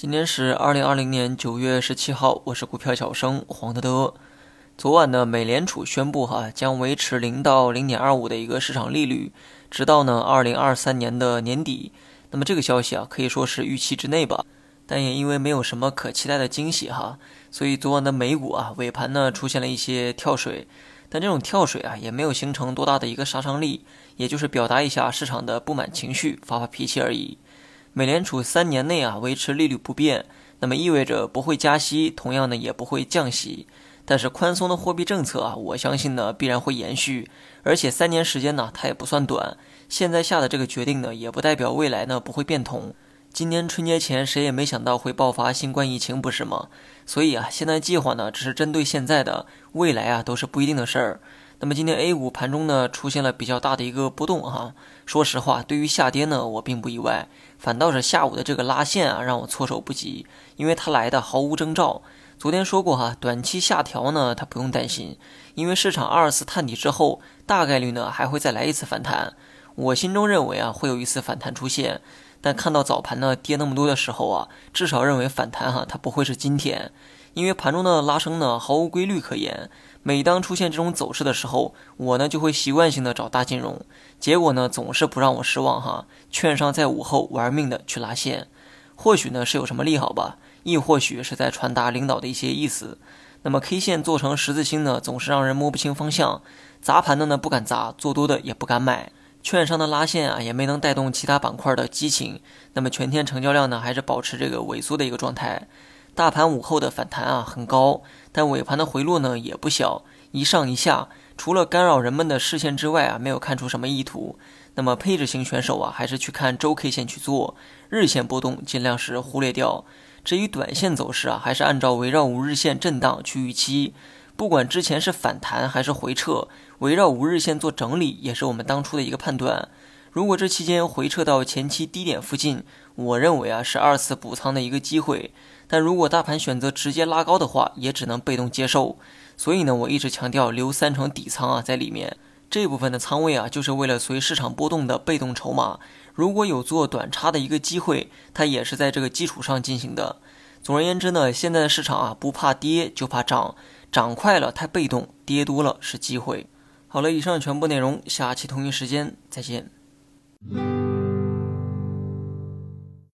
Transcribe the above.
今天是二零二零年九月十七号，我是股票小生黄德德。昨晚呢，美联储宣布哈将维持零到零点二五的一个市场利率，直到呢二零二三年的年底。那么这个消息啊，可以说是预期之内吧，但也因为没有什么可期待的惊喜哈，所以昨晚的美股啊尾盘呢出现了一些跳水，但这种跳水啊也没有形成多大的一个杀伤力，也就是表达一下市场的不满情绪，发发脾气而已。美联储三年内啊维持利率不变，那么意味着不会加息，同样呢也不会降息。但是宽松的货币政策啊，我相信呢必然会延续，而且三年时间呢它也不算短。现在下的这个决定呢，也不代表未来呢不会变通。今年春节前谁也没想到会爆发新冠疫情，不是吗？所以啊，现在计划呢只是针对现在的，未来啊都是不一定的事儿。那么今天 A 股盘中呢出现了比较大的一个波动哈，说实话，对于下跌呢我并不意外，反倒是下午的这个拉线啊让我措手不及，因为它来的毫无征兆。昨天说过哈，短期下调呢它不用担心，因为市场二次探底之后，大概率呢还会再来一次反弹。我心中认为啊会有一次反弹出现，但看到早盘呢跌那么多的时候啊，至少认为反弹哈它不会是今天。因为盘中的拉升呢毫无规律可言，每当出现这种走势的时候，我呢就会习惯性的找大金融，结果呢总是不让我失望哈。券商在午后玩命的去拉线，或许呢是有什么利好吧，亦或许是在传达领导的一些意思。那么 K 线做成十字星呢，总是让人摸不清方向，砸盘的呢不敢砸，做多的也不敢买，券商的拉线啊也没能带动其他板块的激情，那么全天成交量呢还是保持这个萎缩的一个状态。大盘午后的反弹啊很高，但尾盘的回落呢也不小，一上一下，除了干扰人们的视线之外啊，没有看出什么意图。那么配置型选手啊，还是去看周 K 线去做，日线波动尽量是忽略掉。至于短线走势啊，还是按照围绕五日线震荡去预期。不管之前是反弹还是回撤，围绕五日线做整理也是我们当初的一个判断。如果这期间回撤到前期低点附近，我认为啊是二次补仓的一个机会。但如果大盘选择直接拉高的话，也只能被动接受。所以呢，我一直强调留三成底仓啊在里面，这部分的仓位啊，就是为了随市场波动的被动筹码。如果有做短差的一个机会，它也是在这个基础上进行的。总而言之呢，现在的市场啊，不怕跌就怕涨，涨快了太被动，跌多了是机会。好了，以上全部内容，下期同一时间再见。Música